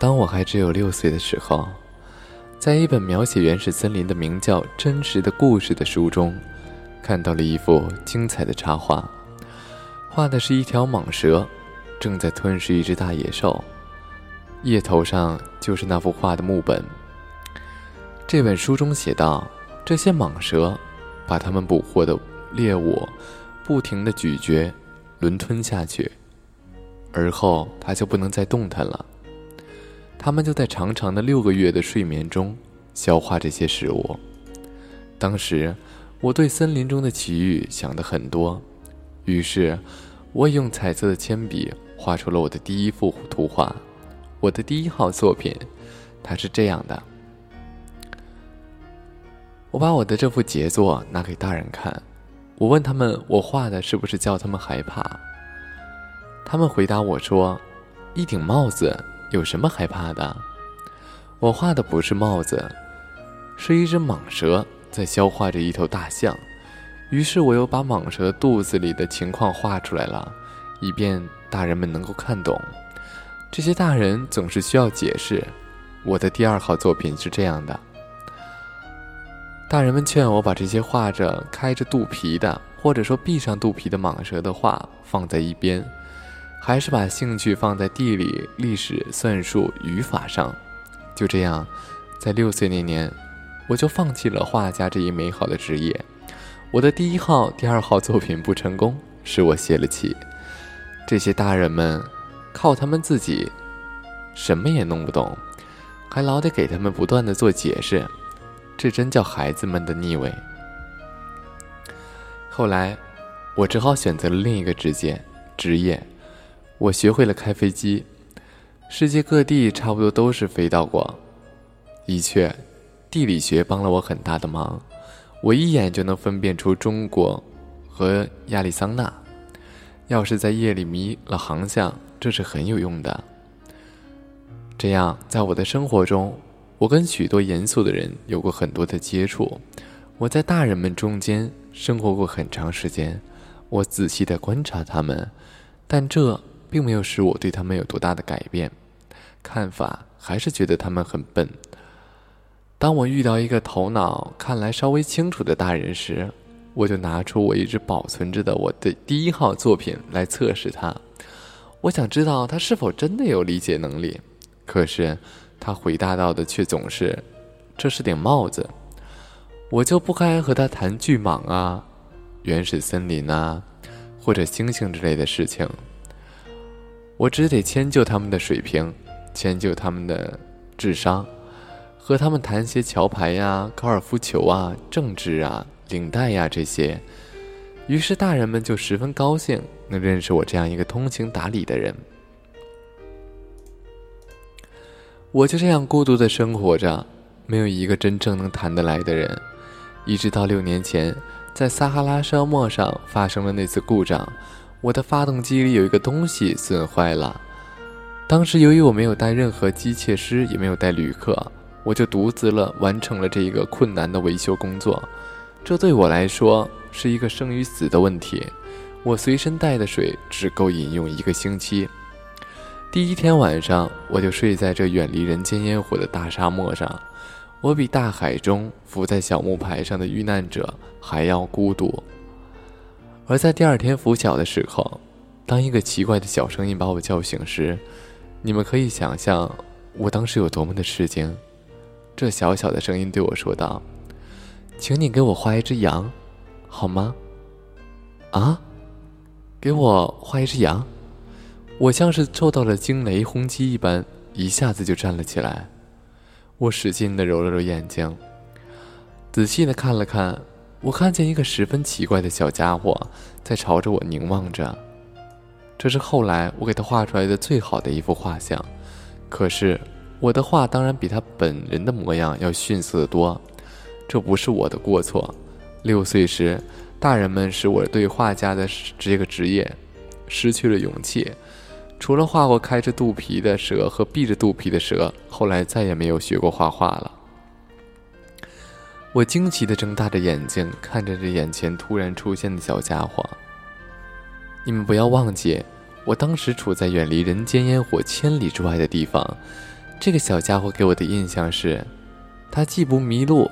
当我还只有六岁的时候，在一本描写原始森林的名叫《真实的故事》的书中，看到了一幅精彩的插画，画的是一条蟒蛇正在吞噬一只大野兽，叶头上就是那幅画的木本。这本书中写道：这些蟒蛇把它们捕获的猎物不停地咀嚼、轮吞下去，而后它就不能再动弹了。他们就在长长的六个月的睡眠中消化这些食物。当时，我对森林中的奇遇想的很多，于是，我用彩色的铅笔画出了我的第一幅图画，我的第一号作品。它是这样的：我把我的这幅杰作拿给大人看，我问他们，我画的是不是叫他们害怕？他们回答我说：“一顶帽子。”有什么害怕的？我画的不是帽子，是一只蟒蛇在消化着一头大象。于是我又把蟒蛇肚子里的情况画出来了，以便大人们能够看懂。这些大人总是需要解释。我的第二号作品是这样的：大人们劝我把这些画着开着肚皮的，或者说闭上肚皮的蟒蛇的画放在一边。还是把兴趣放在地理、历史、算术、语法上。就这样，在六岁那年，我就放弃了画家这一美好的职业。我的第一号、第二号作品不成功，使我泄了气。这些大人们靠他们自己，什么也弄不懂，还老得给他们不断的做解释，这真叫孩子们的腻味。后来，我只好选择了另一个职业，职业。我学会了开飞机，世界各地差不多都是飞到过。的确，地理学帮了我很大的忙，我一眼就能分辨出中国和亚利桑那。要是在夜里迷了航向，这是很有用的。这样，在我的生活中，我跟许多严肃的人有过很多的接触。我在大人们中间生活过很长时间，我仔细的观察他们，但这。并没有使我对他们有多大的改变，看法还是觉得他们很笨。当我遇到一个头脑看来稍微清楚的大人时，我就拿出我一直保存着的我的第一号作品来测试他。我想知道他是否真的有理解能力。可是他回答到的却总是：“这是顶帽子。”我就不该和他谈巨蟒啊、原始森林啊，或者星星之类的事情。我只得迁就他们的水平，迁就他们的智商，和他们谈些桥牌呀、高尔夫球啊、政治啊、领带呀这些。于是大人们就十分高兴能认识我这样一个通情达理的人。我就这样孤独的生活着，没有一个真正能谈得来的人，一直到六年前，在撒哈拉沙漠上发生了那次故障。我的发动机里有一个东西损坏了，当时由于我没有带任何机械师，也没有带旅客，我就独自了完成了这一个困难的维修工作。这对我来说是一个生与死的问题。我随身带的水只够饮用一个星期。第一天晚上，我就睡在这远离人间烟火的大沙漠上，我比大海中浮在小木牌上的遇难者还要孤独。而在第二天拂晓的时候，当一个奇怪的小声音把我叫醒时，你们可以想象我当时有多么的吃惊。这小小的声音对我说道：“请你给我画一只羊，好吗？”啊，给我画一只羊！我像是受到了惊雷轰击一般，一下子就站了起来。我使劲地揉了揉眼睛，仔细地看了看。我看见一个十分奇怪的小家伙在朝着我凝望着，这是后来我给他画出来的最好的一幅画像。可是我的画当然比他本人的模样要逊色得多，这不是我的过错。六岁时，大人们使我对画家的这个职业失去了勇气。除了画过开着肚皮的蛇和闭着肚皮的蛇，后来再也没有学过画画了。我惊奇地睁大着眼睛看着这眼前突然出现的小家伙。你们不要忘记，我当时处在远离人间烟火千里之外的地方，这个小家伙给我的印象是，他既不迷路，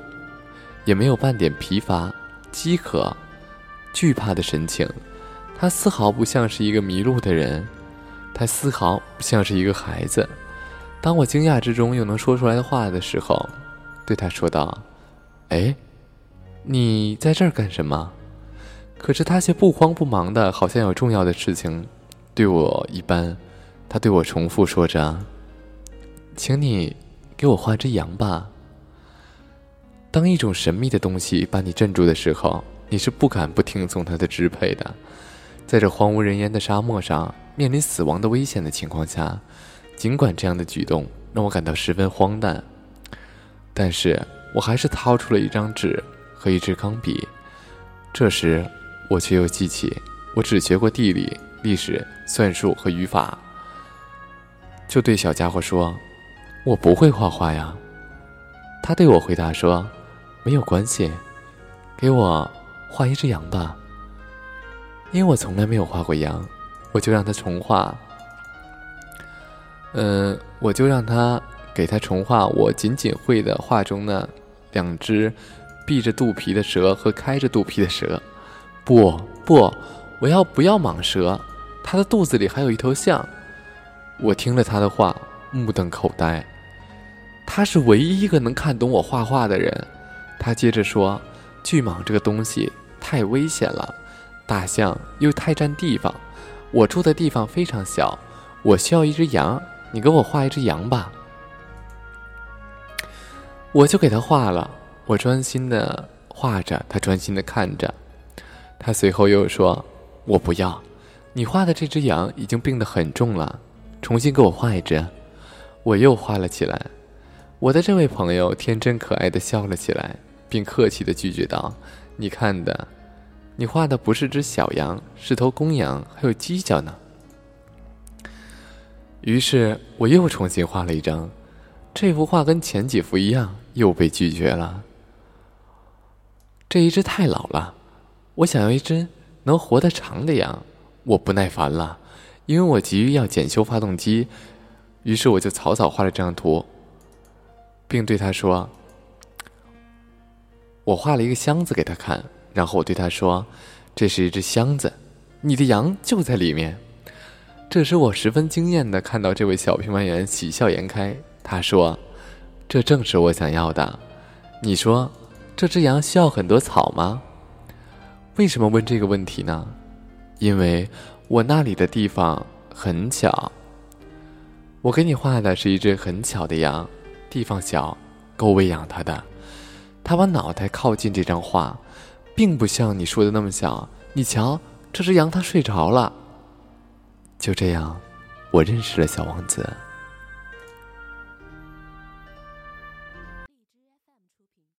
也没有半点疲乏、饥渴、惧怕的神情。他丝毫不像是一个迷路的人，他丝毫不像是一个孩子。当我惊讶之中又能说出来的话的时候，对他说道：“哎，你在这儿干什么？”可是他却不慌不忙的，好像有重要的事情对我一般。他对我重复说着：“请你给我画只羊吧。”当一种神秘的东西把你镇住的时候，你是不敢不听从它的支配的。在这荒无人烟的沙漠上，面临死亡的危险的情况下，尽管这样的举动让我感到十分荒诞，但是我还是掏出了一张纸和一支钢笔。这时，我却又记起我只学过地理、历史、算术和语法，就对小家伙说：“我不会画画呀。”他对我回答说：“没有关系，给我画一只羊吧。”因为我从来没有画过羊，我就让他重画。嗯，我就让他给他重画我仅仅会的画中呢两只闭着肚皮的蛇和开着肚皮的蛇。不不，我要不要蟒蛇？它的肚子里还有一头象。我听了他的话，目瞪口呆。他是唯一一个能看懂我画画的人。他接着说：“巨蟒这个东西太危险了。”大象又太占地方，我住的地方非常小，我需要一只羊，你给我画一只羊吧。我就给他画了，我专心的画着，他专心的看着。他随后又说：“我不要，你画的这只羊已经病得很重了，重新给我画一只。”我又画了起来。我的这位朋友天真可爱的笑了起来，并客气的拒绝道：“你看的。”你画的不是只小羊，是头公羊，还有犄角呢。于是我又重新画了一张，这幅画跟前几幅一样，又被拒绝了。这一只太老了，我想要一只能活得长的羊。我不耐烦了，因为我急于要检修发动机，于是我就草草画了这张图，并对他说：“我画了一个箱子给他看。”然后我对他说：“这是一只箱子，你的羊就在里面。”这时我十分惊艳的看到这位小评判员喜笑颜开。他说：“这正是我想要的。”你说：“这只羊需要很多草吗？”为什么问这个问题呢？因为我那里的地方很小。我给你画的是一只很巧的羊，地方小，够喂养它的。它把脑袋靠近这张画。并不像你说的那么小。你瞧，这只羊它睡着了。就这样，我认识了小王子。